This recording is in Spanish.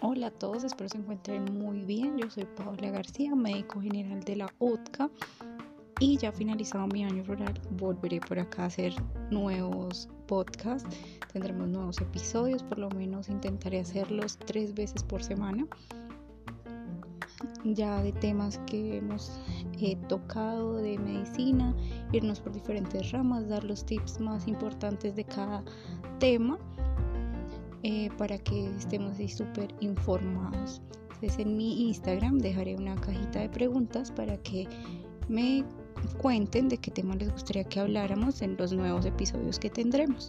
a todos, espero se encuentren muy bien. Yo soy Paola García, médico general de la UTCA y ya finalizado mi año rural volveré por acá a hacer nuevos podcasts. Tendremos nuevos episodios, por lo menos intentaré hacerlos tres veces por semana. Ya de temas que hemos eh, tocado de medicina, irnos por diferentes ramas, dar los tips más importantes de cada tema eh, para que estemos súper informados. Entonces en mi Instagram dejaré una cajita de preguntas para que me cuenten de qué tema les gustaría que habláramos en los nuevos episodios que tendremos.